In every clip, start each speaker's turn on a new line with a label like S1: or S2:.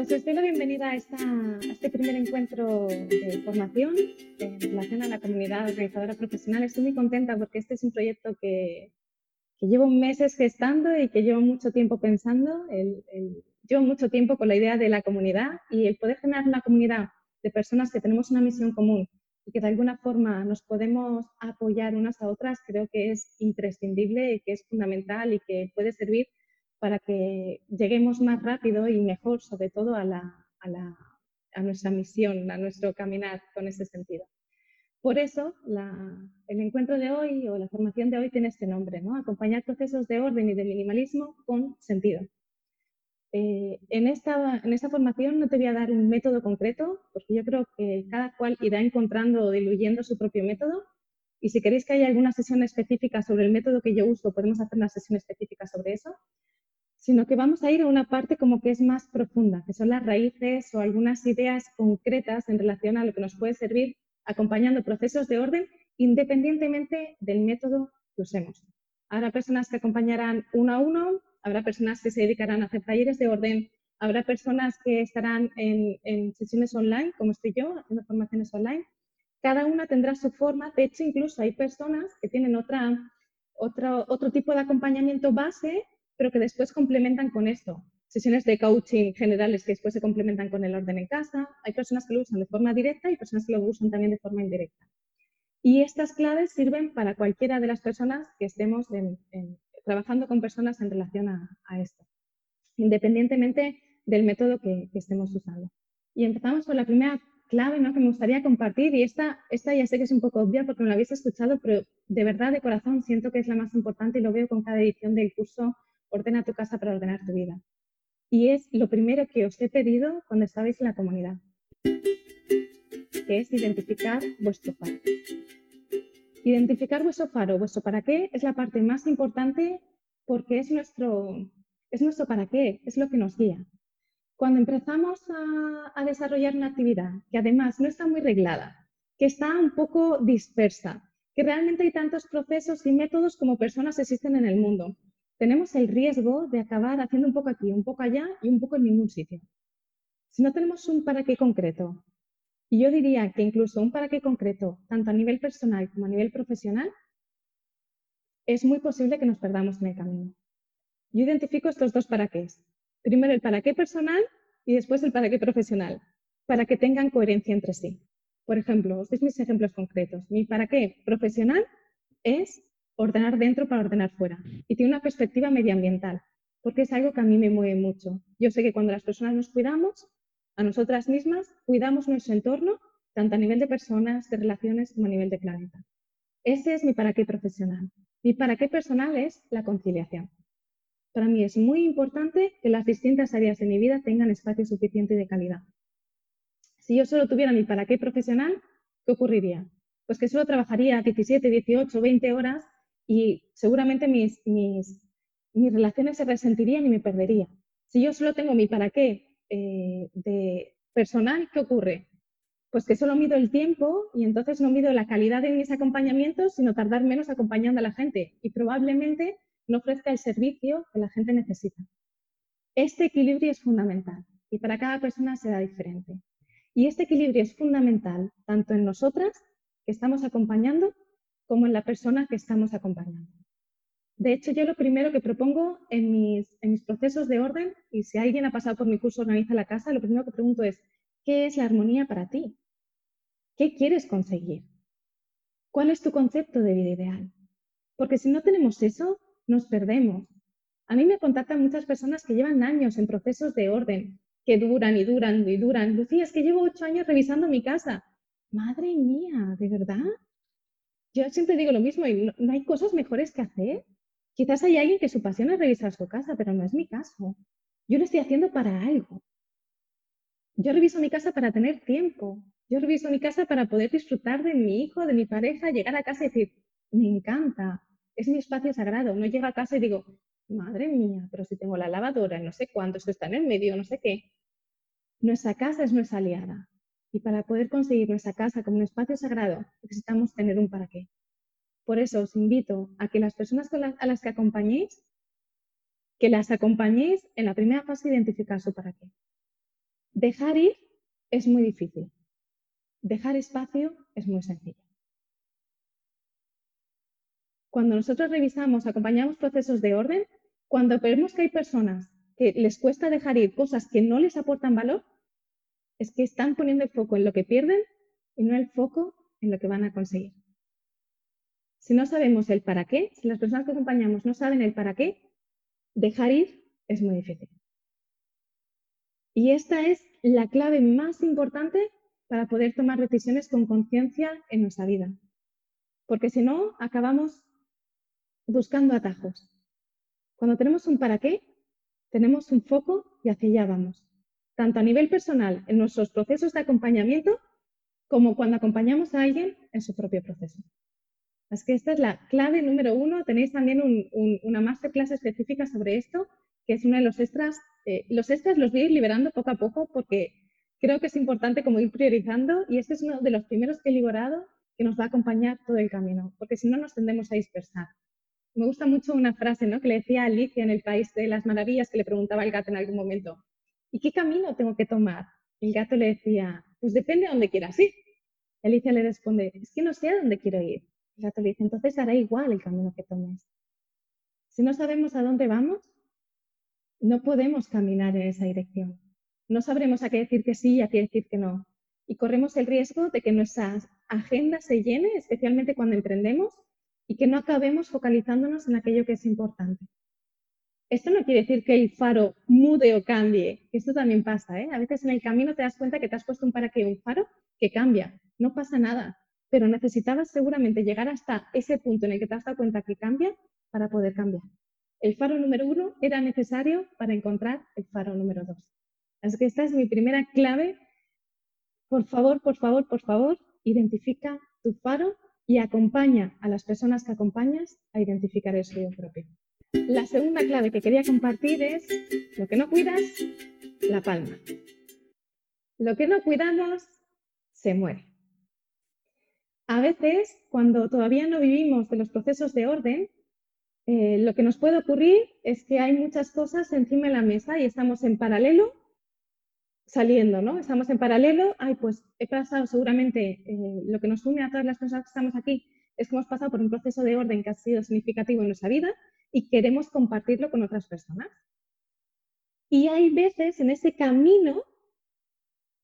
S1: Pues os doy la bienvenida a, esta, a este primer encuentro de formación en relación a la comunidad organizadora profesional. Estoy muy contenta porque este es un proyecto que, que llevo meses gestando y que llevo mucho tiempo pensando. El, el, llevo mucho tiempo con la idea de la comunidad y el poder generar una comunidad de personas que tenemos una misión común y que de alguna forma nos podemos apoyar unas a otras, creo que es imprescindible y que es fundamental y que puede servir para que lleguemos más rápido y mejor, sobre todo, a, la, a, la, a nuestra misión, a nuestro caminar con ese sentido. Por eso, la, el encuentro de hoy o la formación de hoy tiene este nombre, ¿no? Acompañar procesos de orden y de minimalismo con sentido. Eh, en, esta, en esta formación no te voy a dar un método concreto, porque yo creo que cada cual irá encontrando o diluyendo su propio método. Y si queréis que haya alguna sesión específica sobre el método que yo uso, podemos hacer una sesión específica sobre eso. Sino que vamos a ir a una parte como que es más profunda, que son las raíces o algunas ideas concretas en relación a lo que nos puede servir acompañando procesos de orden independientemente del método que usemos. Habrá personas que acompañarán uno a uno, habrá personas que se dedicarán a hacer talleres de orden, habrá personas que estarán en, sesiones online, como estoy yo, haciendo formaciones online. Cada una tendrá su forma. De hecho, incluso hay personas que tienen otra, otro, otro tipo de acompañamiento base, pero que después complementan con esto. Sesiones de coaching generales que después se complementan con el orden en casa. Hay personas que lo usan de forma directa y personas que lo usan también de forma indirecta. Y estas claves sirven para cualquiera de las personas que estemos en, trabajando con personas en relación a, esto, independientemente del método que, estemos usando. Y empezamos con la primera clave ¿no? que me gustaría compartir y esta, esta ya sé que es un poco obvia porque me la habéis escuchado, pero de verdad, de corazón, siento que es la más importante y lo veo con cada edición del curso Ordena tu casa para ordenar tu vida. Y es lo primero que os he pedido cuando estabais en la comunidad, que es identificar vuestro faro. Identificar vuestro faro, vuestro para qué, es la parte más importante porque es nuestro, es nuestro para qué, es lo que nos guía. Cuando empezamos a, a desarrollar una actividad que además no está muy reglada, que está un poco dispersa, que realmente hay tantos procesos y métodos como personas existen en el mundo, tenemos el riesgo de acabar haciendo un poco aquí, un poco allá y un poco en ningún sitio. Si no tenemos un para qué concreto, y yo diría que incluso un para qué concreto, tanto a nivel personal como a nivel profesional, es muy posible que nos perdamos en el camino. Yo identifico estos dos para qué. Primero el para qué personal y después el para qué profesional, para que tengan coherencia entre sí. Por ejemplo, estos mis ejemplos concretos. Mi para qué profesional es ordenar dentro para ordenar fuera y tiene una perspectiva medioambiental, porque es algo que a mí me mueve mucho. Yo sé que cuando las personas nos cuidamos, a nosotras mismas, cuidamos nuestro entorno, tanto a nivel de personas, de relaciones, como a nivel de planeta. Ese es mi para qué profesional. Mi para qué personal es la conciliación. Para mí es muy importante que las distintas áreas de mi vida tengan espacio suficiente y de calidad. Si yo solo tuviera mi para qué profesional, ¿qué ocurriría? Pues que solo trabajaría 17, 18, 20 horas y seguramente mis, mis, mis relaciones se resentirían y me perdería. Si yo solo tengo mi para qué eh, de personal, ¿qué ocurre? Pues que solo mido el tiempo y entonces no mido la calidad de mis acompañamientos, sino tardar menos acompañando a la gente y probablemente no ofrezca el servicio que la gente necesita. Este equilibrio es fundamental y para cada persona será diferente. Y este equilibrio es fundamental tanto en nosotras, que estamos acompañando, como en la persona que estamos acompañando. De hecho, yo lo primero que propongo en mis, en mis procesos de orden, y si alguien ha pasado por mi curso Organiza la Casa, lo primero que pregunto es, ¿qué es la armonía para ti? ¿Qué quieres conseguir? ¿Cuál es tu concepto de vida ideal? Porque si no tenemos eso, nos perdemos. A mí me contactan muchas personas que llevan años en procesos de orden, que duran y duran y duran. Lucía, es que llevo ocho años revisando mi casa. Madre mía, ¿de verdad? Yo siempre digo lo mismo, y no hay cosas mejores que hacer. Quizás hay alguien que su pasión es revisar su casa, pero no es mi caso. Yo lo estoy haciendo para algo. Yo reviso mi casa para tener tiempo. Yo reviso mi casa para poder disfrutar de mi hijo, de mi pareja, llegar a casa y decir, me encanta, es mi espacio sagrado. No llego a casa y digo, madre mía, pero si tengo la lavadora, no sé cuánto, esto está en el medio, no sé qué. Nuestra casa es nuestra aliada. Y para poder conseguir nuestra casa como un espacio sagrado, necesitamos tener un para qué. Por eso os invito a que las personas a las que acompañéis, que las acompañéis en la primera fase de identificar su para qué. dejar ir es muy difícil. Dejar espacio es muy sencillo. Cuando nosotros revisamos, acompañamos procesos de orden, cuando vemos que hay personas que les cuesta dejar ir cosas que no les aportan valor, es que están poniendo el foco en lo que pierden y no el foco en lo que van a conseguir. Si no sabemos el para qué, si las personas que acompañamos no saben el para qué, dejar ir es muy difícil. Y esta es la clave más importante para poder tomar decisiones con conciencia en nuestra vida. Porque si no, acabamos buscando atajos. Cuando tenemos un para qué, tenemos un foco y hacia allá vamos. Tanto a nivel personal, en nuestros procesos de acompañamiento, como cuando acompañamos a alguien en su propio proceso. Así que esta es la clave número uno. Tenéis también una masterclass específica sobre esto, que es uno de los extras. Eh, los extras los voy a ir liberando poco a poco porque creo que es importante como ir priorizando y este es uno de los primeros que he liberado que nos va a acompañar todo el camino, porque si no nos tendemos a dispersar. Me gusta mucho una frase ¿no? que le decía Alicia en el País de las Maravillas, que le preguntaba al gato en algún momento, ¿y qué camino tengo que tomar? El gato le decía, pues depende a dónde quieras ir. Alicia le responde, es que no sé a dónde quiero ir. El gato le dice, entonces hará igual el camino que tomes. Si no sabemos a dónde vamos, no podemos caminar en esa dirección. No sabremos a qué decir que sí y a qué decir que no. Y corremos el riesgo de que nuestra agenda se llene, especialmente cuando emprendemos, y que no acabemos focalizándonos en aquello que es importante. Esto no quiere decir que el faro mude o cambie, esto también pasa. ¿eh? A veces en el camino te das cuenta que te has puesto un para qué, un faro que cambia, no pasa nada, pero necesitabas seguramente llegar hasta ese punto en el que te has dado cuenta que cambia para poder cambiar. El faro número uno era necesario para encontrar el faro número dos. Así que esta es mi primera clave. Por favor, por favor, por favor, identifica tu faro y acompaña a las personas que acompañas a identificar el suyo propio. La segunda clave que quería compartir es lo que no cuidas, la palma. Lo que no cuidamos, se muere. A veces, cuando todavía no vivimos de los procesos de orden, eh, lo que nos puede ocurrir es que hay muchas cosas encima de la mesa y estamos en paralelo saliendo, ¿no? Estamos en paralelo, ay, pues he pasado seguramente, eh, lo que nos une a todas las personas que estamos aquí es que hemos pasado por un proceso de orden que ha sido significativo en nuestra vida y queremos compartirlo con otras personas. Y hay veces en ese camino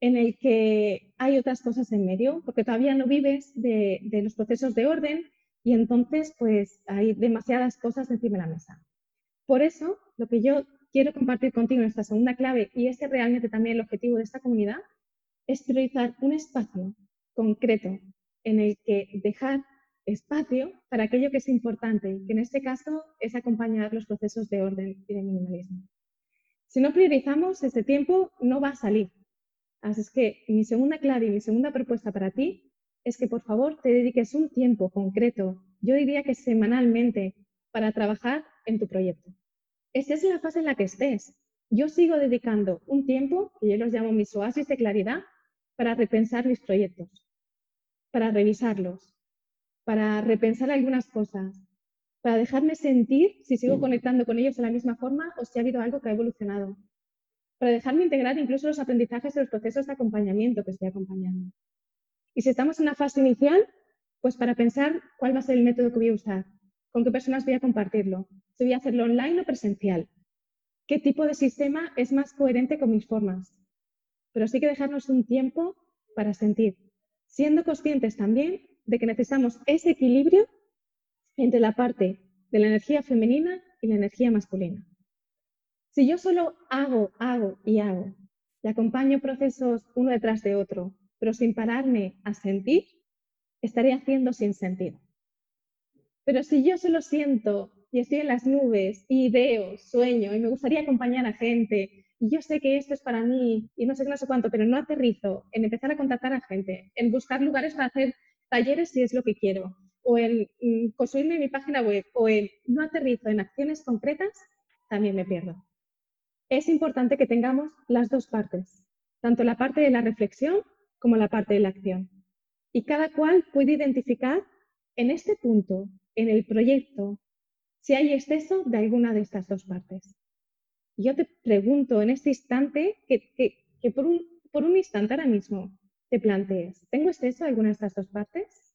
S1: en el que hay otras cosas en medio, porque todavía no vives de, los procesos de orden y entonces pues hay demasiadas cosas encima de la mesa. Por eso, lo que yo quiero compartir contigo en esta segunda clave, y este es realmente también el objetivo de esta comunidad, es priorizar un espacio concreto en el que dejar espacio para aquello que es importante, que en este caso es acompañar los procesos de orden y de minimalismo. Si no priorizamos, ese tiempo no va a salir. Así es que mi segunda clave y mi segunda propuesta para ti es que por favor te dediques un tiempo concreto, yo diría que semanalmente, para trabajar en tu proyecto estés en la fase en la que estés. Yo sigo dedicando un tiempo, que yo los llamo mis oasis de claridad, para repensar mis proyectos, para revisarlos, para repensar algunas cosas, para dejarme sentir si sigo conectando con ellos de la misma forma o si ha habido algo que ha evolucionado, para dejarme integrar incluso los aprendizajes de los procesos de acompañamiento que estoy acompañando. Y si estamos en una fase inicial, pues para pensar cuál va a ser el método que voy a usar, con qué personas voy a compartirlo, si voy a hacerlo online o presencial, qué tipo de sistema es más coherente con mis formas. Pero sí que dejarnos un tiempo para sentir, siendo conscientes también de que necesitamos ese equilibrio entre la parte de la energía femenina y la energía masculina. Si yo solo hago, hago y hago, y acompaño procesos uno detrás de otro, pero sin pararme a sentir, estaré haciendo sin sentido. Pero si yo solo siento y estoy en las nubes y veo, sueño y me gustaría acompañar a gente y yo sé que esto es para mí y no sé qué, no sé cuánto, pero no aterrizo en empezar a contactar a gente, en buscar lugares para hacer talleres si es lo que quiero, o en mm, construirme mi página web, o en no aterrizo en acciones concretas, también me pierdo. Es importante que tengamos las dos partes, tanto la parte de la reflexión como la parte de la acción. Y cada cual puede identificar en este punto en el proyecto si hay exceso de alguna de estas dos partes. Yo te pregunto en este instante que por un, por un instante ahora mismo te plantees, ¿tengo exceso de alguna de estas dos partes?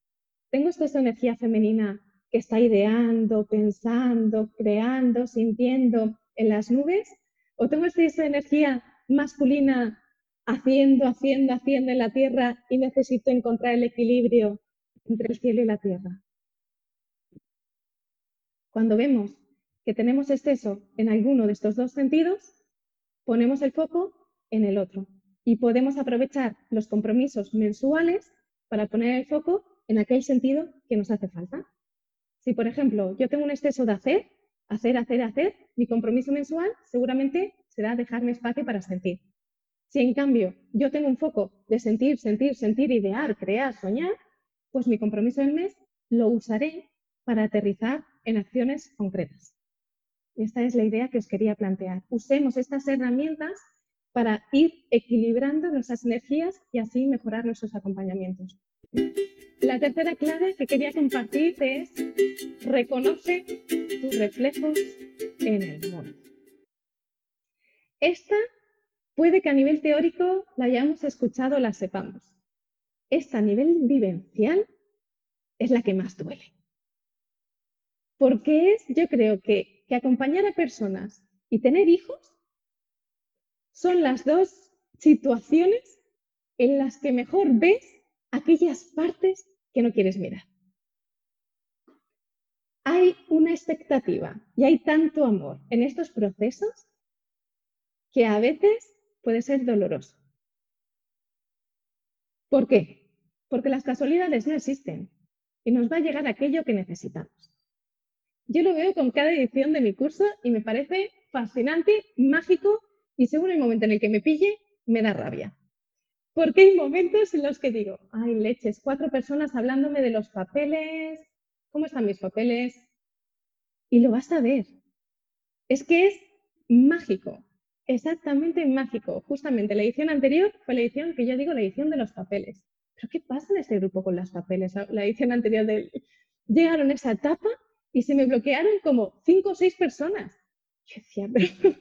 S1: ¿Tengo exceso de energía femenina que está ideando, pensando, creando, sintiendo en las nubes? ¿O tengo exceso de energía masculina haciendo, haciendo, haciendo en la tierra y necesito encontrar el equilibrio entre el cielo y la tierra? Cuando vemos que tenemos exceso en alguno de estos dos sentidos, ponemos el foco en el otro y podemos aprovechar los compromisos mensuales para poner el foco en aquel sentido que nos hace falta. Si, por ejemplo, yo tengo un exceso de hacer, hacer, hacer, hacer, mi compromiso mensual seguramente será dejarme espacio para sentir. Si en cambio yo tengo un foco de sentir, sentir, sentir, idear, crear, soñar, pues mi compromiso del mes lo usaré para aterrizar en acciones concretas. Esta es la idea que os quería plantear. Usemos estas herramientas para ir equilibrando nuestras energías y así mejorar nuestros acompañamientos. La tercera clave que quería compartir es reconoce tus reflejos en el mundo. Esta puede que a nivel teórico la hayamos escuchado la sepamos. Esta a nivel vivencial es la que más duele. Porque es, yo creo que, que acompañar a personas y tener hijos son las dos situaciones en las que mejor ves aquellas partes que no quieres mirar. Hay una expectativa y hay tanto amor en estos procesos que a veces puede ser doloroso. ¿Por qué? Porque las casualidades no existen y nos va a llegar aquello que necesitamos. Yo lo veo con cada edición de mi curso y me parece fascinante, mágico y según el momento en el que me pille, me da rabia. Porque hay momentos en los que digo, ay, leches, cuatro personas hablándome de los papeles, ¿cómo están mis papeles? Y lo vas a ver. Es que es mágico, exactamente mágico. Justamente la edición anterior fue la edición que yo digo, la edición de los papeles. ¿Pero qué pasa en este grupo con los papeles? La edición anterior. Llegaron a esa etapa y se me bloquearon como cinco o seis personas. Yo decía, pero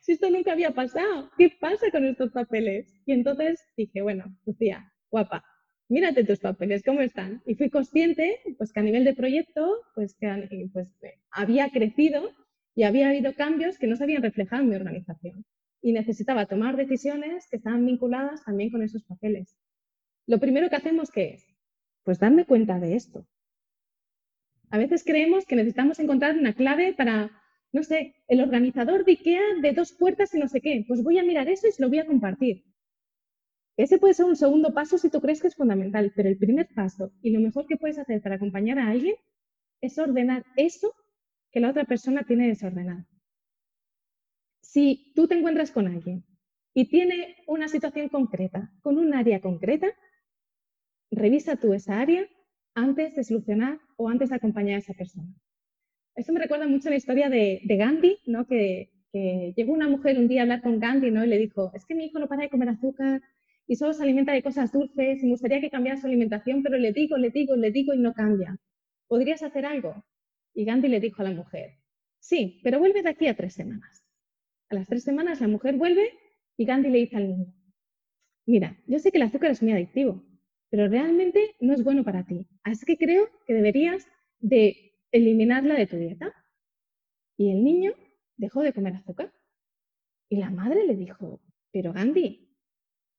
S1: si esto nunca había pasado, ¿qué pasa con estos papeles? Y entonces dije, bueno, Lucía, guapa, mírate tus papeles, ¿cómo están? Y fui consciente, pues que a nivel de proyecto, pues que pues, había crecido y había habido cambios que no se habían reflejado en mi organización. Y necesitaba tomar decisiones que estaban vinculadas también con esos papeles. Lo primero que hacemos, ¿qué es? Pues darme cuenta de esto. A veces creemos que necesitamos encontrar una clave para no sé, el organizador de IKEA de dos puertas y no sé qué. Pues voy a mirar eso y se lo voy a compartir. Ese puede ser un segundo paso si tú crees que es fundamental, pero el primer paso y lo mejor que puedes hacer para acompañar a alguien es ordenar eso que la otra persona tiene desordenado. Si tú te encuentras con alguien y tiene una situación concreta, con un área concreta, revisa tú esa área antes de solucionar o antes de acompañar a esa persona. Eso me recuerda mucho la historia de, Gandhi, ¿no? Que, llegó una mujer un día a hablar con Gandhi ¿no? y le dijo, es que mi hijo no para de comer azúcar y solo se alimenta de cosas dulces y me gustaría que cambiara su alimentación, pero le digo, le digo, le digo y no cambia. ¿Podrías hacer algo? Y Gandhi le dijo a la mujer, sí, pero vuelve de aquí a tres semanas. A las tres semanas la mujer vuelve y Gandhi le dice al niño, mira, yo sé que el azúcar es muy adictivo, pero realmente no es bueno para ti. Así que creo que deberías de eliminarla de tu dieta. Y el niño dejó de comer azúcar. Y la madre le dijo, pero Gandhi,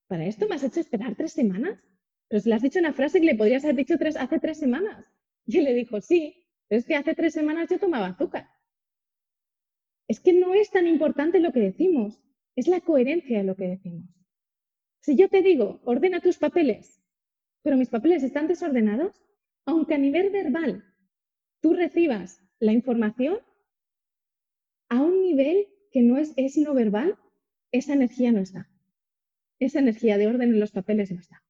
S1: ¿para esto me has hecho esperar tres semanas? Pero si le has dicho una frase que le podrías haber dicho tres, hace tres semanas. Y él le dijo, sí, pero es que hace tres semanas yo tomaba azúcar. Es que no es tan importante lo que decimos, es la coherencia de lo que decimos. Si yo te digo, ordena tus papeles, pero mis papeles están desordenados, aunque a nivel verbal tú recibas la información a un nivel que no es, es no verbal, esa energía no está. Esa energía de orden en los papeles no está.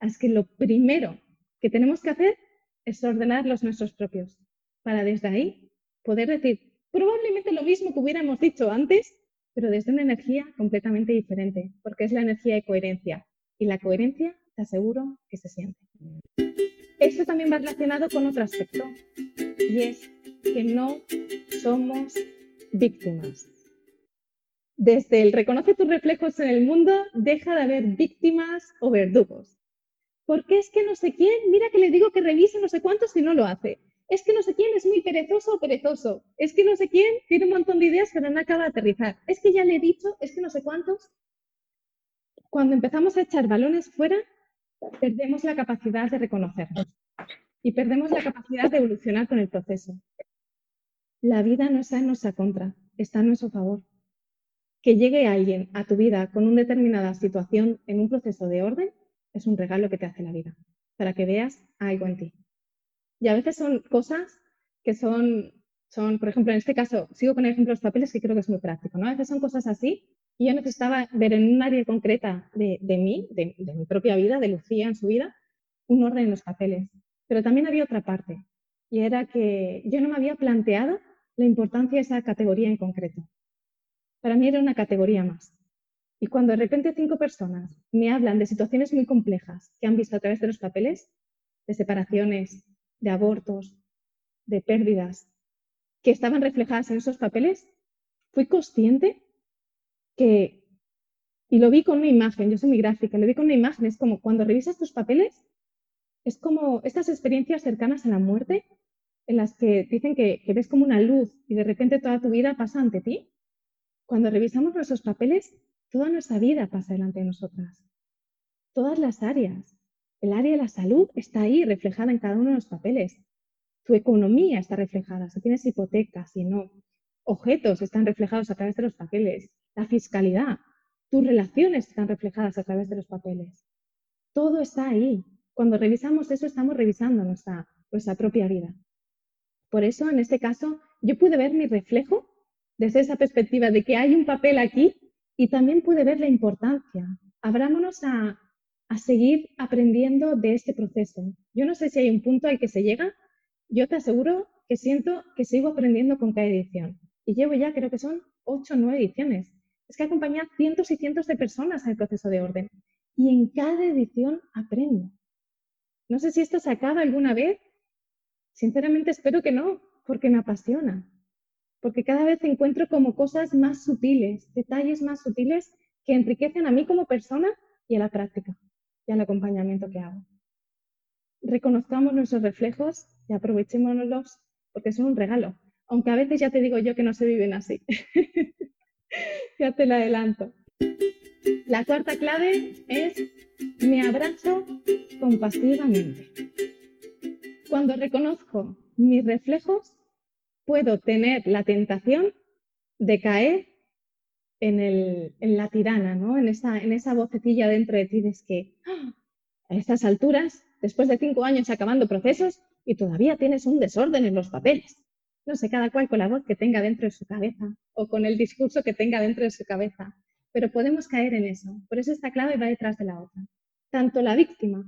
S1: Así que lo primero que tenemos que hacer es ordenar los nuestros propios, para desde ahí poder decir probablemente lo mismo que hubiéramos dicho antes, pero desde una energía completamente diferente, porque es la energía de coherencia. Y la coherencia, te aseguro que se siente. Esto también va relacionado con otro aspecto y es que no somos víctimas. Desde el reconoce tus reflejos en el mundo, deja de haber víctimas o verdugos. Porque es que no sé quién, mira que le digo que revise no sé cuántos si no lo hace. Es que no sé quién es muy perezoso o perezoso. Es que no sé quién tiene un montón de ideas pero no acaba de aterrizar. Es que ya le he dicho, es que no sé cuántos. Cuando empezamos a echar balones fuera, perdemos la capacidad de reconocernos y perdemos la capacidad de evolucionar con el proceso. La vida no está en nuestra contra, está en nuestro favor. Que llegue alguien a tu vida con una determinada situación en un proceso de orden es un regalo que te hace la vida, para que veas algo en ti. Y a veces son cosas que son, son, por ejemplo, en este caso, sigo con el ejemplo de los papeles que creo que es muy práctico, ¿no? A veces son cosas así y yo necesitaba ver en un área concreta de, mí, de, de mi propia vida, de Lucía en su vida, un orden en los papeles. Pero también había otra parte, y era que yo no me había planteado la importancia de esa categoría en concreto. Para mí era una categoría más. Y cuando de repente cinco personas me hablan de situaciones muy complejas que han visto a través de los papeles, de separaciones, de abortos, de pérdidas, que estaban reflejadas en esos papeles, fui consciente que, y lo vi con una imagen, yo soy muy gráfica, lo vi con una imagen, es como cuando revisas tus papeles, es como estas experiencias cercanas a la muerte, en las que dicen que, que ves como una luz y de repente toda tu vida pasa ante ti. Cuando revisamos nuestros papeles, toda nuestra vida pasa delante de nosotras. Todas las áreas. El área de la salud está ahí reflejada en cada uno de los papeles. Tu economía está reflejada, si tienes hipotecas, si no. Objetos están reflejados a través de los papeles. La fiscalidad. Tus relaciones están reflejadas a través de los papeles. Todo está ahí. Cuando revisamos eso, estamos revisando nuestra, propia vida. Por eso, en este caso, yo pude ver mi reflejo desde esa perspectiva de que hay un papel aquí y también pude ver la importancia. Abrámonos a, seguir aprendiendo de este proceso. Yo no sé si hay un punto al que se llega. Yo te aseguro que siento que sigo aprendiendo con cada edición. Y llevo ya, creo que son ocho o nueve ediciones. Es que acompañar cientos y cientos de personas al proceso de orden. Y en cada edición aprendo. No sé si esto se acaba alguna vez. Sinceramente espero que no, porque me apasiona. Porque cada vez encuentro como cosas más sutiles, detalles más sutiles que enriquecen a mí como persona y a la práctica y al acompañamiento que hago. Reconozcamos nuestros reflejos y aprovechémonos porque son un regalo. Aunque a veces ya te digo yo que no se viven así. ya te lo adelanto. La cuarta clave es me abrazo compasivamente. Cuando reconozco mis reflejos, puedo tener la tentación de caer en, el, en la tirana, ¿no? en, esa, en esa dentro de ti de que ¡ah! a estas alturas, después de cinco años acabando procesos, y todavía tienes un desorden en los papeles. No sé, cada cual con la voz que tenga dentro de su cabeza o con el discurso que tenga dentro de su cabeza pero podemos caer en eso. Por eso esta clave va detrás de la otra. Tanto la víctima,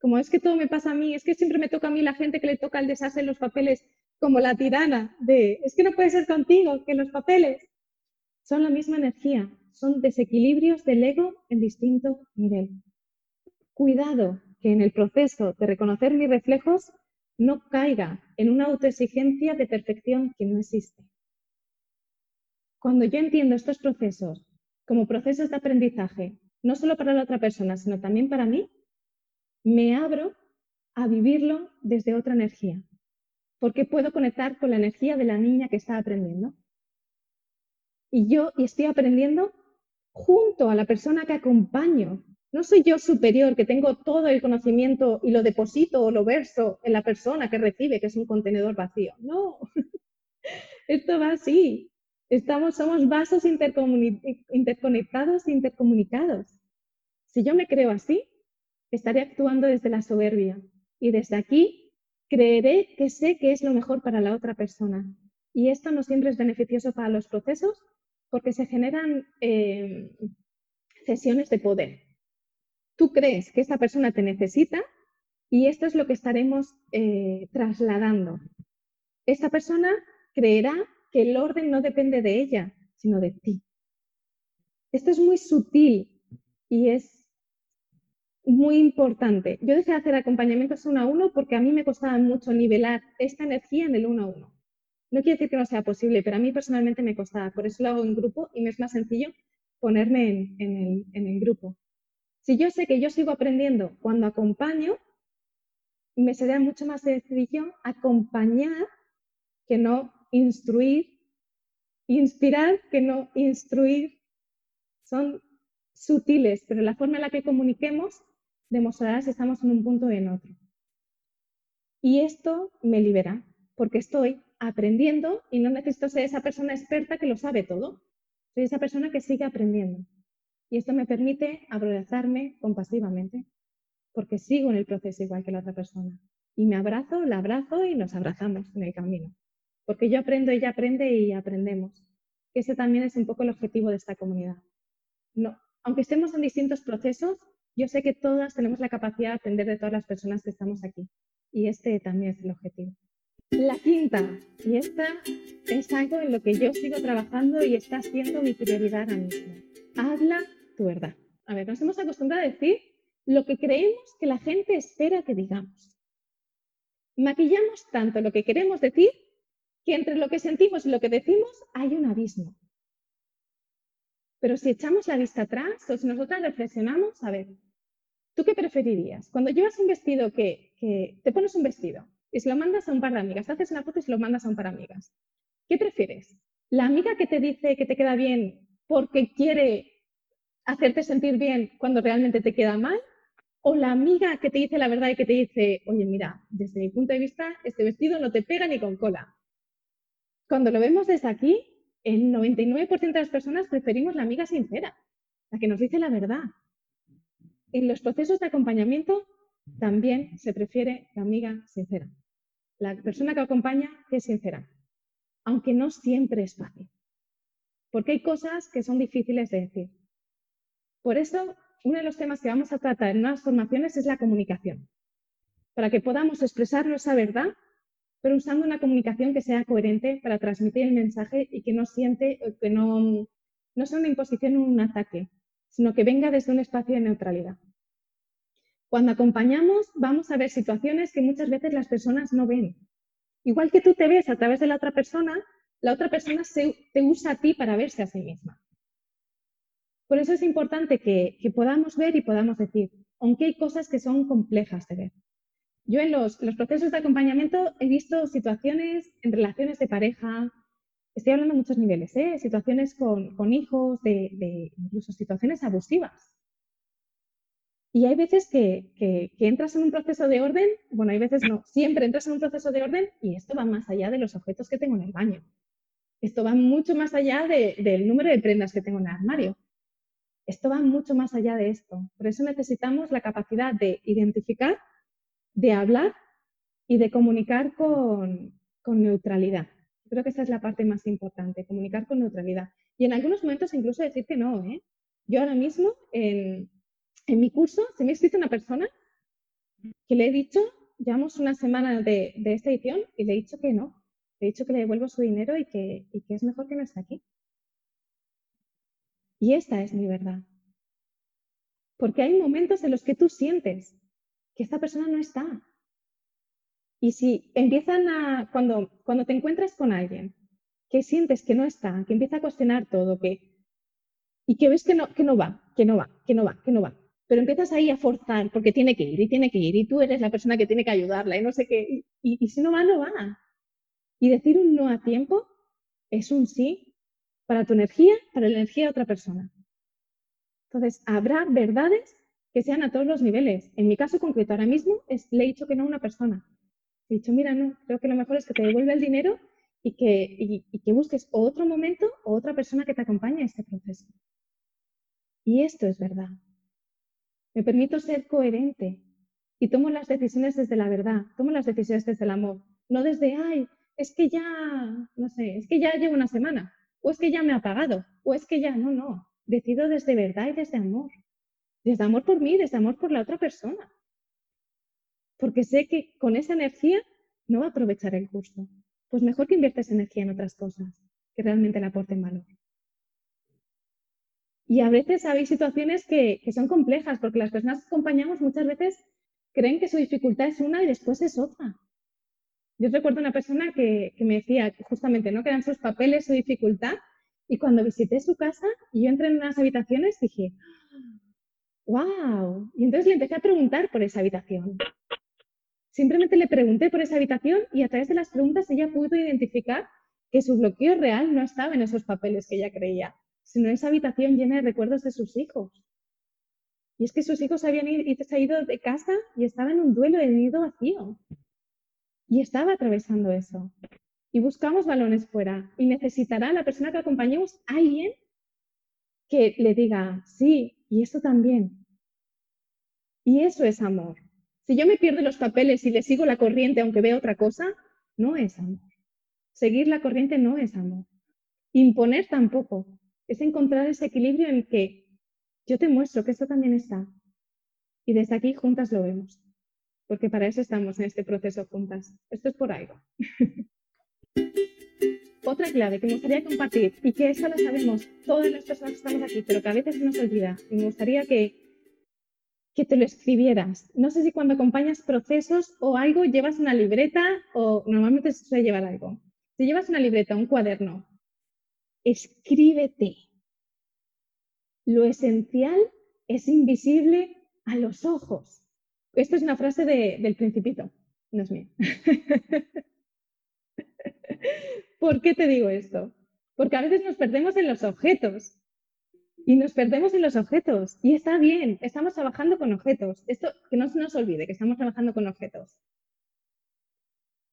S1: como es que todo me pasa a mí, es que siempre me toca a mí la gente que le toca el en los papeles, como la tirana de, es que no puede ser contigo, que los papeles son la misma energía, son desequilibrios del ego en distinto nivel. Cuidado que en el proceso de reconocer mis reflejos no caiga en una autoexigencia de perfección que no existe. Cuando yo entiendo estos procesos como procesos de aprendizaje, no solo para la otra persona, sino también para mí, me abro a vivirlo desde otra energía, porque puedo conectar con la energía de la niña que está aprendiendo. Y yo estoy aprendiendo junto a la persona que acompaño. No soy yo superior, que tengo todo el conocimiento y lo deposito o lo verso en la persona que recibe, que es un contenedor vacío. No, esto va así. Estamos, somos vasos interconectados e intercomunicados. Si yo me creo así, estaré actuando desde la soberbia y desde aquí creeré que sé que es lo mejor para la otra persona. Y esto no siempre es beneficioso para los procesos porque se generan eh, cesiones de poder. Tú crees que esta persona te necesita y esto es lo que estaremos eh, trasladando. Esta persona creerá que el orden no depende de ella, sino de ti. Esto es muy sutil y es muy importante. Yo dejé de hacer acompañamientos uno a uno porque a mí me costaba mucho nivelar esta energía en el uno a uno. No quiere decir que no sea posible, pero a mí personalmente me costaba. Por eso lo hago en grupo y me es más sencillo ponerme en, el, grupo. Si yo sé que yo sigo aprendiendo cuando acompaño, me sería mucho más sencillo acompañar que no instruir, inspirar que no instruir. Son sutiles, pero la forma en la que comuniquemos demostrará si estamos en un punto o en otro. Y esto me libera, porque estoy aprendiendo y no necesito ser esa persona experta que lo sabe todo. Soy esa persona que sigue aprendiendo. Y esto me permite abrazarme compasivamente, porque sigo en el proceso igual que la otra persona. Y me abrazo, la abrazo y nos abrazamos en el camino. Porque yo aprendo, ella aprende y aprendemos. Ese también es un poco el objetivo de esta comunidad. No, aunque estemos en distintos procesos, yo sé que todas tenemos la capacidad de aprender de todas las personas que estamos aquí. Y este también es el objetivo. La quinta, y esta es algo en lo que yo sigo trabajando y está siendo mi prioridad ahora mismo. Habla verdad. A ver, nos hemos acostumbrado a decir lo que creemos que la gente espera que digamos. Maquillamos tanto lo que queremos decir que entre lo que sentimos y lo que decimos hay un abismo. Pero si echamos la vista atrás o si nosotras reflexionamos, a ver, ¿tú qué preferirías? Cuando llevas un vestido que, que te pones un vestido y se lo mandas a un par de amigas, haces una foto y se lo mandas a un par de amigas, ¿qué prefieres? ¿La amiga que te dice que te queda bien porque quiere hacerte sentir bien cuando realmente te queda mal? ¿O la amiga que te dice la verdad y que te dice, oye, mira, desde mi punto de vista, este vestido no te pega ni con cola? Cuando lo vemos desde aquí, el 99% de las personas preferimos la amiga sincera, la que nos dice la verdad. En los procesos de acompañamiento también se prefiere la amiga sincera, la persona que acompaña que es sincera, aunque no siempre es fácil, porque hay cosas que son difíciles de decir. Por eso, uno de los temas que vamos a tratar en unas formaciones es la comunicación, para que podamos expresar nuestra verdad pero usando una comunicación que sea coherente para transmitir el mensaje y que no siente, que no, no sea una imposición o un ataque, sino que venga desde un espacio de neutralidad. Cuando acompañamos, vamos a ver situaciones que muchas veces las personas no ven. Igual que tú te ves a través de la otra persona, la otra persona te usa a ti para verse a sí misma. Por eso es importante que podamos ver y podamos decir, aunque hay cosas que son complejas de ver. Yo en los, procesos de acompañamiento he visto situaciones en relaciones de pareja, estoy hablando de muchos niveles, ¿eh? situaciones con, hijos, de, incluso situaciones abusivas. Y hay veces que, que, entras en un proceso de orden, bueno, hay veces no, siempre entras en un proceso de orden y esto va más allá de los objetos que tengo en el baño. Esto va mucho más allá del número de prendas que tengo en el armario. Esto va mucho más allá de esto. Por eso necesitamos la capacidad de identificar de hablar y de comunicar con, neutralidad. Creo que esa es la parte más importante, comunicar con neutralidad. Y en algunos momentos incluso decir que no. ¿eh? Yo ahora mismo, en, mi curso, se me ha escrito una persona que le he dicho, llevamos una semana de, esta edición y le he dicho que no. Le he dicho que le devuelvo su dinero y que, y que es mejor que no esté aquí. Y esta es mi verdad. Porque hay momentos en los que tú sientes que esta persona no está. Y si empiezan a, cuando, cuando te encuentras con alguien que sientes que no está, que empieza a cuestionar todo, que, y que ves que no, que no va, que no va, que no va, que no va, pero empiezas ahí a forzar porque tiene que ir y tiene que ir y tú eres la persona que tiene que ayudarla y no sé qué, y, y si no va, no va. Y decir un no a tiempo es un sí para tu energía, para la energía de otra persona. Entonces, habrá verdades que sean a todos los niveles. En mi caso concreto, ahora mismo le he dicho que no a una persona. He dicho, mira, no, creo que lo mejor es que te devuelva el dinero y que, que busques otro momento o otra persona que te acompañe a este proceso. Y esto es verdad. Me permito ser coherente y tomo las decisiones desde la verdad, tomo las decisiones desde el amor, no desde, ay, es que ya, no sé, es que ya llevo una semana, o es que ya me ha pagado, o es que ya, no, no, decido desde verdad y desde amor desde amor por mí, desde amor por la otra persona. Porque sé que con esa energía no va a aprovechar el curso. Pues mejor que inviertas energía en otras cosas que realmente le aporten valor. Y a veces hay situaciones que, que son complejas, porque las personas que acompañamos muchas veces creen que su dificultad es una y después es otra. Yo recuerdo una persona que, me decía justamente ¿no? que eran sus papeles, su dificultad, y cuando visité su casa y yo entré en unas habitaciones, dije, ¡wow! Y entonces le empecé a preguntar por esa habitación. Simplemente le pregunté por esa habitación y a través de las preguntas ella pudo identificar que su bloqueo real no estaba en esos papeles que ella creía, sino en esa habitación llena de recuerdos de sus hijos. Y es que sus hijos habían ido de casa y estaba en un duelo de nido vacío. Y estaba atravesando eso. Y buscamos balones fuera. Y necesitará la persona que acompañemos alguien que le diga, sí, y esto también. Y eso es amor. Si yo me pierdo los papeles y le sigo la corriente aunque vea otra cosa, no es amor. Seguir la corriente no es amor. Imponer tampoco. Es encontrar ese equilibrio en que yo te muestro que esto también está. Y desde aquí juntas lo vemos. Porque para eso estamos en este proceso juntas. Esto es por algo. Otra clave que me gustaría compartir y que eso lo sabemos todas las personas que estamos aquí, pero que a veces se nos olvida. Y me gustaría que, que te lo escribieras. No sé si cuando acompañas procesos o algo llevas una libreta o normalmente se suele llevar algo. Si llevas una libreta, un cuaderno, escríbete. Lo esencial es invisible a los ojos. Esto es una frase del principito, no es mía. ¿Por qué te digo esto? Porque a veces nos perdemos en los objetos. Y nos perdemos en los objetos. Y está bien, estamos trabajando con objetos. Esto que no se nos olvide que estamos trabajando con objetos.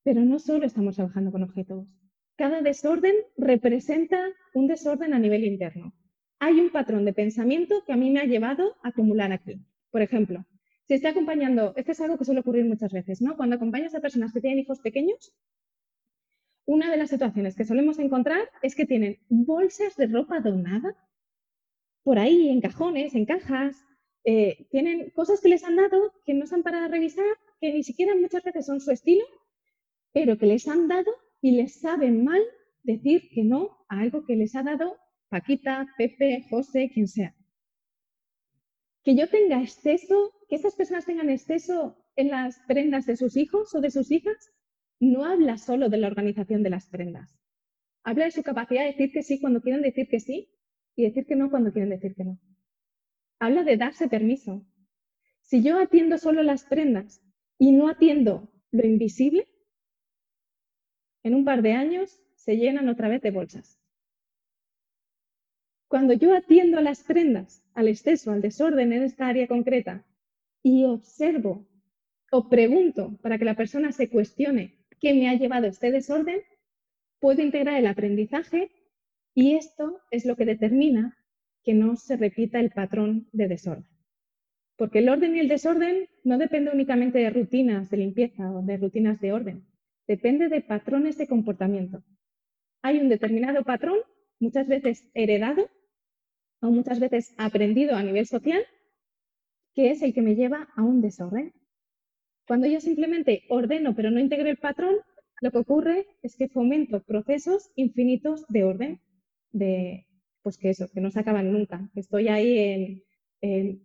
S1: Pero no solo estamos trabajando con objetos. Cada desorden representa un desorden a nivel interno. Hay un patrón de pensamiento que a mí me ha llevado a acumular aquí. Por ejemplo, si estoy acompañando, esto es algo que suele ocurrir muchas veces, ¿no? Cuando acompañas a personas que tienen hijos pequeños, una de las situaciones que solemos encontrar es que tienen bolsas de ropa donada por ahí, en cajones, en cajas, eh, tienen cosas que les han dado que no han para revisar, que ni siquiera muchas veces son su estilo pero que les han dado y les sabe mal decir que no a algo que les ha dado Paquita, Pepe, José, quien sea. Que yo tenga exceso, que esas personas tengan exceso en las prendas de sus hijos o de sus hijas, no habla solo de la organización de las prendas. Habla de su capacidad de decir que sí cuando quieren decir que sí y decir que no cuando quieren decir que no. Habla de darse permiso. Si yo atiendo solo las prendas y no atiendo lo invisible, en un par de años se llenan otra vez de bolsas. Cuando yo atiendo a las prendas, al exceso, al desorden en esta área concreta y observo o pregunto para que la persona se cuestione qué me ha llevado este desorden, puedo integrar el aprendizaje y esto es lo que determina que no se repita el patrón de desorden. Porque el orden y el desorden no dependen únicamente de rutinas de limpieza o de rutinas de orden, depende de patrones de comportamiento. Hay un determinado patrón, muchas veces heredado o muchas veces aprendido a nivel social, que es el que me lleva a un desorden. Cuando yo simplemente ordeno pero no integro el patrón, lo que ocurre es que fomento procesos infinitos de orden, de pues que eso, que no se acaban nunca. Estoy ahí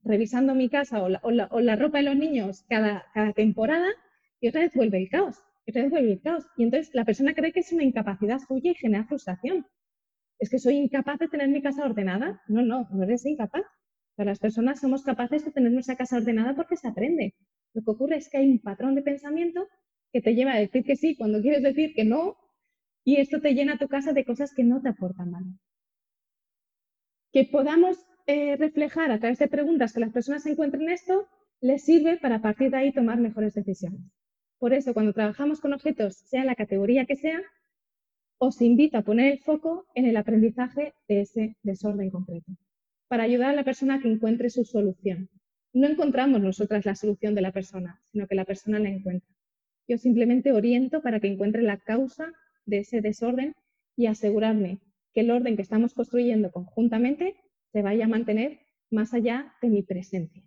S1: revisando mi casa o la, ropa de los niños cada, cada temporada y otra vez vuelve el caos. Y entonces la persona cree que es una incapacidad suya y genera frustración. ¿Es que soy incapaz de tener mi casa ordenada? No, no, no eres incapaz. las personas somos capaces de tener nuestra casa ordenada porque se aprende. Lo que ocurre es que hay un patrón de pensamiento que te lleva a decir que sí cuando quieres decir que no, y esto te llena tu casa de cosas que no te aportan valor. Que podamos eh, reflejar a través de preguntas que las personas encuentren esto, les sirve para a partir de ahí tomar mejores decisiones. Por eso, cuando trabajamos con objetos, sea la categoría que sea, os invito a poner el foco en el aprendizaje de ese desorden concreto, para ayudar a la persona a que encuentre su solución. No encontramos nosotras la solución de la persona, sino que la persona la encuentra. Yo simplemente oriento para que encuentre la causa de ese desorden y asegurarme que el orden que estamos construyendo conjuntamente se vaya a mantener más allá de mi presencia.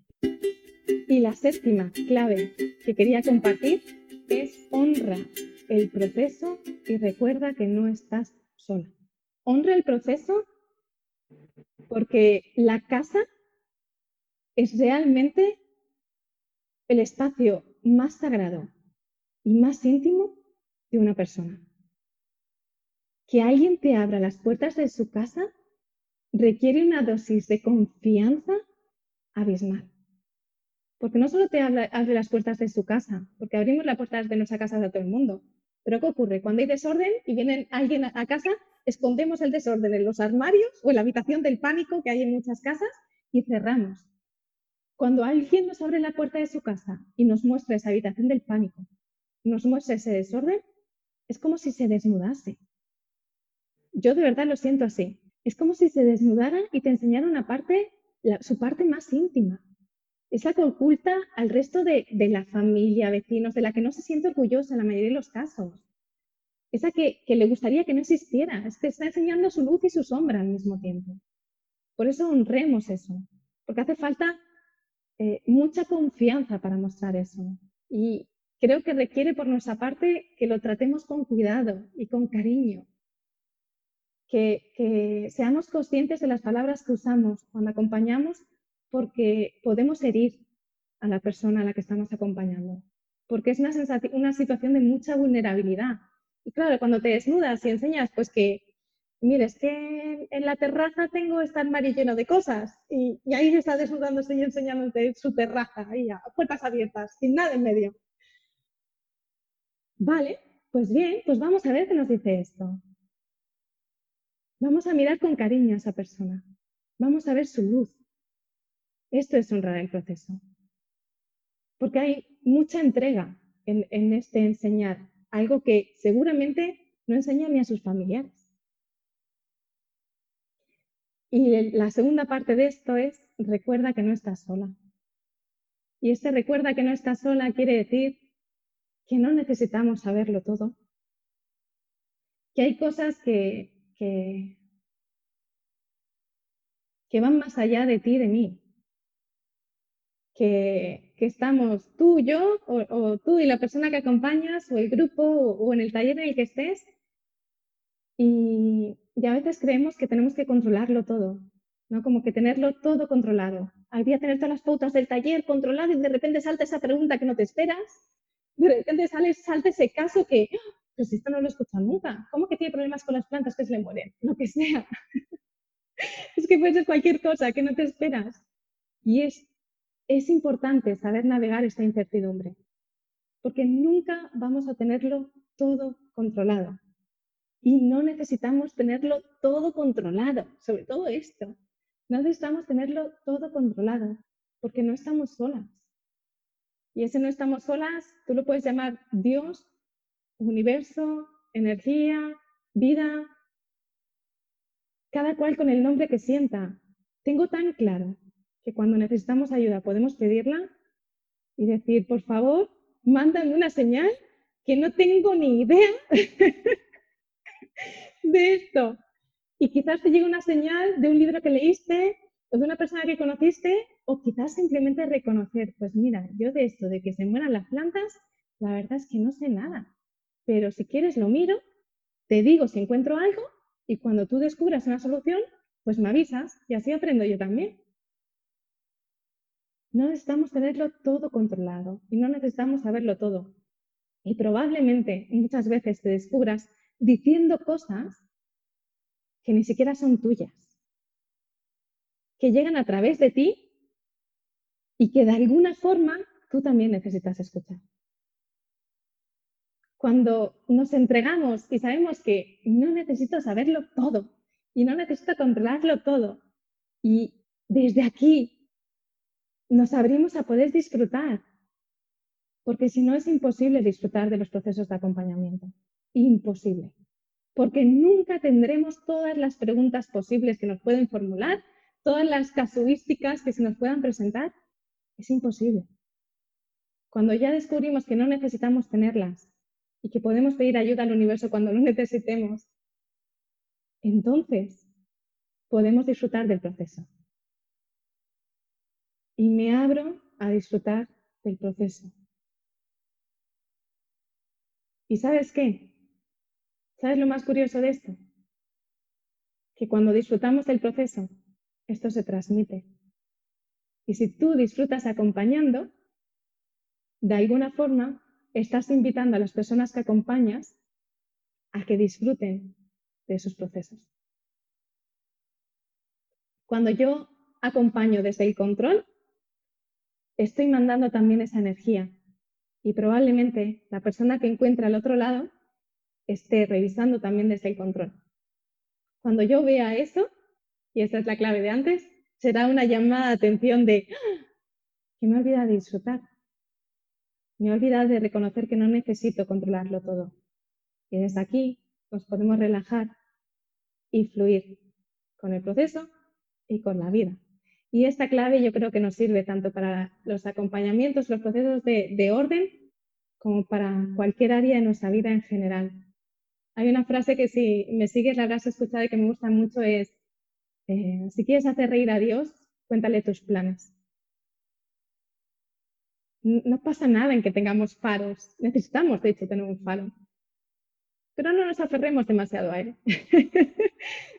S1: Y la séptima clave que quería compartir es honra el proceso y recuerda que no estás sola. Honra el proceso porque la casa es realmente el espacio más sagrado y más íntimo de una persona. Que alguien te abra las puertas de su casa requiere una dosis de confianza abismal. Porque no solo te abre las puertas de su casa, porque abrimos las puertas de nuestra casa de todo el mundo. Pero ¿qué ocurre? Cuando hay desorden y viene alguien a casa, escondemos el desorden en los armarios o en la habitación del pánico que hay en muchas casas y cerramos. Cuando alguien nos abre la puerta de su casa y nos muestra esa habitación del pánico, nos muestra ese desorden, es como si se desnudase. Yo de verdad lo siento así. Es como si se desnudara y te enseñara una parte, su parte más íntima. Es la que oculta al resto de, de, la familia, vecinos, de la que no se siente orgullosa en la mayoría de los casos. Esa que, que le gustaría que no existiera. Es que está enseñando su luz y su sombra al mismo tiempo. Por eso honremos eso. Porque hace falta eh, mucha confianza para mostrar eso. Y creo que requiere por nuestra parte que lo tratemos con cuidado y con cariño. Que, que seamos conscientes de las palabras que usamos cuando acompañamos porque podemos herir a la persona a la que estamos acompañando. Porque es una, situación de mucha vulnerabilidad. Y claro, cuando te desnudas y enseñas pues que mire, es que en la terraza tengo este armario lleno de cosas y, ahí se está desnudándose y enseñándote su terraza, ahí a puertas abiertas, sin nada en medio. Vale, pues bien, pues vamos a ver qué nos dice esto. Vamos a mirar con cariño a esa persona. Vamos a ver su luz. Esto es honrar el proceso. Porque hay mucha entrega en, este enseñar, algo que seguramente no enseña ni a sus familiares. Y la segunda parte de esto es, recuerda que no estás sola. Y este recuerda que no estás sola quiere decir que no necesitamos saberlo todo. Que hay cosas que, que, van más allá de ti y de mí. Que, estamos tú, yo, o, o, tú y la persona que acompañas, o el grupo, o, o en el taller en el que estés, y, y a veces creemos que tenemos que controlarlo todo, ¿no? Como que tenerlo todo controlado. Había tener todas las pautas del taller controladas y de repente salta esa pregunta que no te esperas. De repente sale, salta ese caso que, pues esto no lo he escuchado nunca. ¿Cómo que tiene problemas con las plantas que se le mueren? Lo que sea. es que puede ser cualquier cosa que no te esperas. Y es, es importante saber navegar esta incertidumbre, porque nunca vamos a tenerlo todo controlado. Y no necesitamos tenerlo todo controlado, sobre todo esto. No necesitamos tenerlo todo controlado, porque no estamos solas. Y ese no estamos solas, tú lo puedes llamar Dios, universo, energía, vida, cada cual con el nombre que sienta. Tengo tan claro que cuando necesitamos ayuda podemos pedirla y decir, por favor, mándame una señal que no tengo ni idea de esto. Y quizás te llegue una señal de un libro que leíste o de una persona que conociste o quizás simplemente reconocer, pues mira, yo de esto, de que se mueran las plantas, la verdad es que no sé nada. Pero si quieres lo miro, te digo si encuentro algo y cuando tú descubras una solución, pues me avisas y así aprendo yo también. No necesitamos tenerlo todo controlado y no necesitamos saberlo todo. Y probablemente muchas veces te descubras diciendo cosas que ni siquiera son tuyas, que llegan a través de ti y que de alguna forma tú también necesitas escuchar. Cuando nos entregamos y sabemos que no necesito saberlo todo y no necesito controlarlo todo y desde aquí nos abrimos a poder disfrutar, porque si no es imposible disfrutar de los procesos de acompañamiento imposible, porque nunca tendremos todas las preguntas posibles que nos pueden formular, todas las casuísticas que se nos puedan presentar. Es imposible. Cuando ya descubrimos que no necesitamos tenerlas y que podemos pedir ayuda al universo cuando lo necesitemos, entonces podemos disfrutar del proceso. Y me abro a disfrutar del proceso. ¿Y sabes qué? ¿Sabes lo más curioso de esto? Que cuando disfrutamos del proceso, esto se transmite. Y si tú disfrutas acompañando, de alguna forma estás invitando a las personas que acompañas a que disfruten de esos procesos. Cuando yo acompaño desde el control, estoy mandando también esa energía y probablemente la persona que encuentra al otro lado esté revisando también desde el control. Cuando yo vea eso, y esta es la clave de antes, será una llamada de atención de ¡Ah! que me olvida de disfrutar. Me olvida de reconocer que no necesito controlarlo todo. Y desde aquí nos podemos relajar y fluir con el proceso y con la vida. Y esta clave yo creo que nos sirve tanto para los acompañamientos, los procesos de, orden, como para cualquier área de nuestra vida en general. Hay una frase que si me sigues la habrás escuchado y que me gusta mucho es, eh, si quieres hacer reír a Dios, cuéntale tus planes. No pasa nada en que tengamos faros. Necesitamos, de hecho, tener un faro pero no nos aferremos demasiado a él.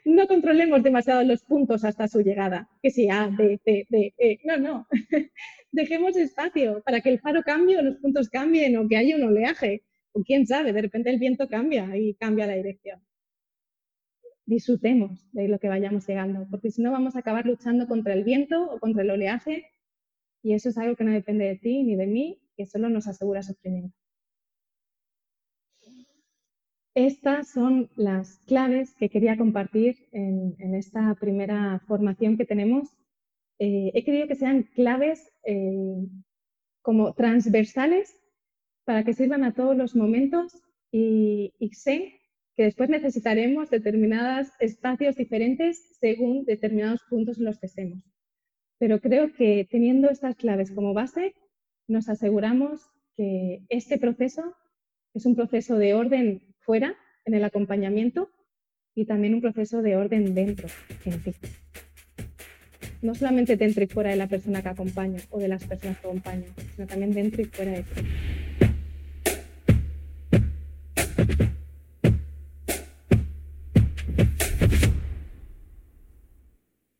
S1: no controlemos demasiado los puntos hasta su llegada, que si A, B, C, D, E. No, no. Dejemos espacio para que el faro cambie o los puntos cambien o que haya un oleaje. O quién sabe, de repente el viento cambia y cambia la dirección. Disfrutemos de lo que vayamos llegando, porque si no vamos a acabar luchando contra el viento o contra el oleaje y eso es algo que no depende de ti ni de mí, que solo nos asegura sufrimiento. Estas son las claves que quería compartir en, esta primera formación que tenemos. Eh, he querido que sean claves eh, como transversales para que sirvan a todos los momentos y, sé que después necesitaremos determinados espacios diferentes según determinados puntos en los que estemos. Pero creo que teniendo estas claves como base, nos aseguramos que este proceso es un proceso de orden fuera, en el acompañamiento, y también un proceso de orden dentro, en ti. No solamente dentro y fuera de la persona que acompaña o de las personas que acompañan, sino también dentro y fuera de ti.